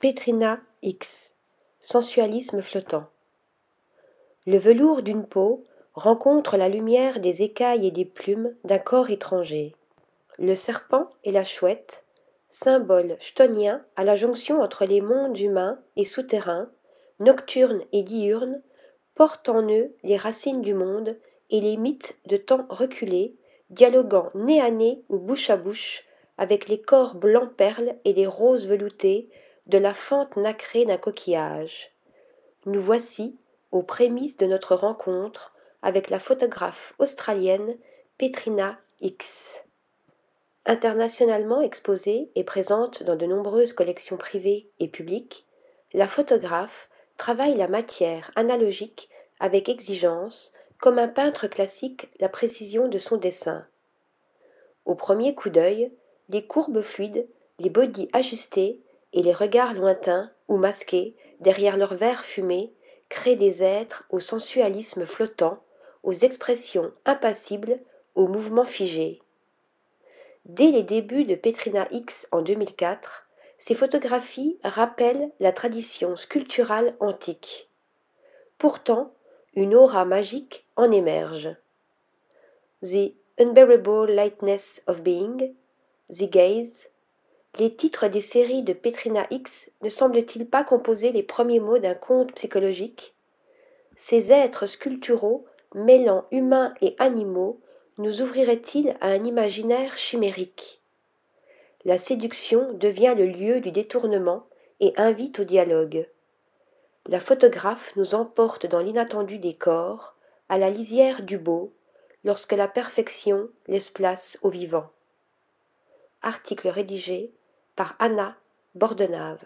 Petrina X Sensualisme flottant Le velours d'une peau rencontre la lumière des écailles et des plumes d'un corps étranger. Le serpent et la chouette, symbole chtonien à la jonction entre les mondes humains et souterrains, nocturnes et diurnes, portent en eux les racines du monde et les mythes de temps reculés, dialoguant nez à nez ou bouche à bouche avec les corps blancs perles et les roses veloutées de la fente nacrée d'un coquillage. Nous voici aux prémices de notre rencontre avec la photographe australienne Petrina X. Internationalement exposée et présente dans de nombreuses collections privées et publiques, la photographe travaille la matière analogique avec exigence, comme un peintre classique la précision de son dessin. Au premier coup d'œil, les courbes fluides, les bodys ajustés et les regards lointains ou masqués derrière leurs verres fumés créent des êtres au sensualisme flottant, aux expressions impassibles, aux mouvements figés. Dès les débuts de Petrina X en 2004, ces photographies rappellent la tradition sculpturale antique. Pourtant, une aura magique en émerge. The Unbearable Lightness of Being, The Gaze, les titres des séries de Petrina X ne semblent-ils pas composer les premiers mots d'un conte psychologique? Ces êtres sculpturaux, mêlant humains et animaux, nous ouvriraient-ils à un imaginaire chimérique? La séduction devient le lieu du détournement et invite au dialogue. La photographe nous emporte dans l'inattendu des corps, à la lisière du beau, lorsque la perfection laisse place au vivant. Article rédigé par Anna Bordenave.